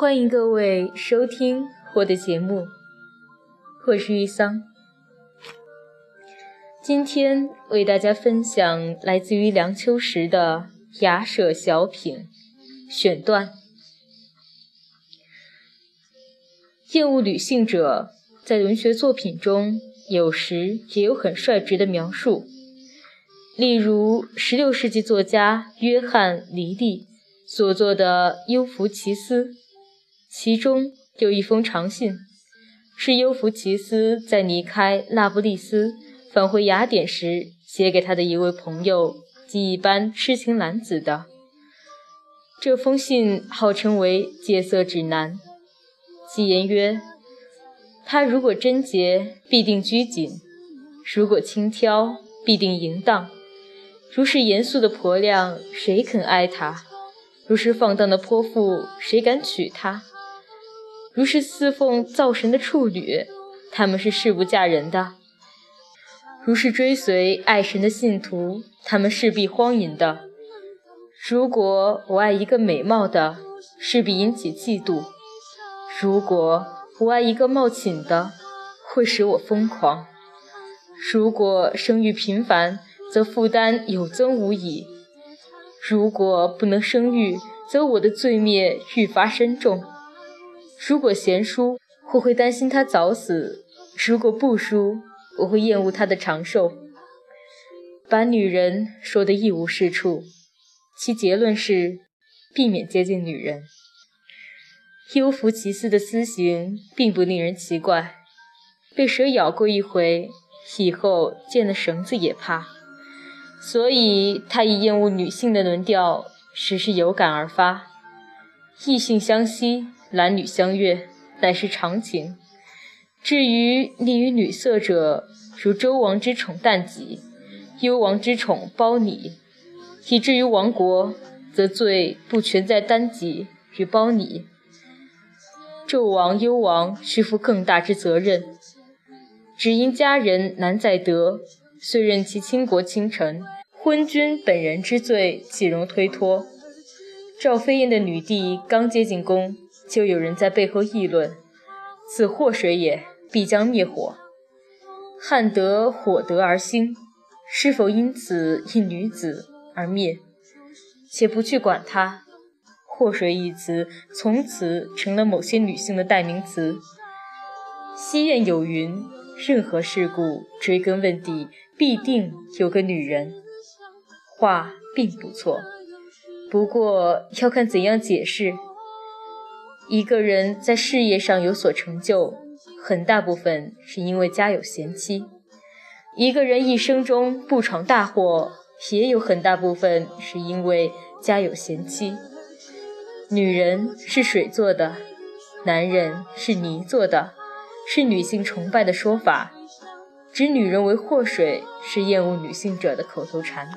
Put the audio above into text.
欢迎各位收听我的节目，我是玉桑。今天为大家分享来自于梁秋实的雅舍小品选段。厌恶女性者，在文学作品中有时也有很率直的描述，例如16世纪作家约翰·黎利所作的《幽弗奇斯》。其中有一封长信，是尤弗奇斯在离开那不勒斯返回雅典时写给他的一位朋友及一般痴情男子的。这封信号称为戒色指南，其言曰：他如果贞洁，必定拘谨；如果轻佻，必定淫荡。如是严肃的婆娘，谁肯爱他？如是放荡的泼妇，谁敢娶她？如是侍奉灶神的处女，他们是誓不嫁人的；如是追随爱神的信徒，他们势必荒淫的。如果我爱一个美貌的，势必引起嫉妒；如果我爱一个貌寝的，会使我疯狂；如果生育频繁，则负担有增无已；如果不能生育，则我的罪孽愈发深重。如果贤淑，我会担心他早死；如果不淑，我会厌恶他的长寿。把女人说得一无是处，其结论是避免接近女人。幽弗其斯的私行并不令人奇怪，被蛇咬过一回，以后见了绳子也怕，所以他以厌恶女性的论调，实是有感而发。异性相吸。男女相悦乃是常情。至于溺于女色者，如周王之宠旦己，幽王之宠褒姒，以至于亡国，则罪不全在旦己与褒姒。纣王、幽王需负更大之责任，只因家人难再得，遂任其倾国倾城。昏君本人之罪，岂容推脱？赵飞燕的女帝刚接进宫。就有人在背后议论：“此祸水也，必将灭火。汉得火得而兴，是否因此一女子而灭？且不去管它。祸水一词从此成了某些女性的代名词。西谚有云：任何事故追根问底，必定有个女人。话并不错，不过要看怎样解释。”一个人在事业上有所成就，很大部分是因为家有贤妻；一个人一生中不闯大祸，也有很大部分是因为家有贤妻。女人是水做的，男人是泥做的，是女性崇拜的说法，指女人为祸水，是厌恶女性者的口头禅。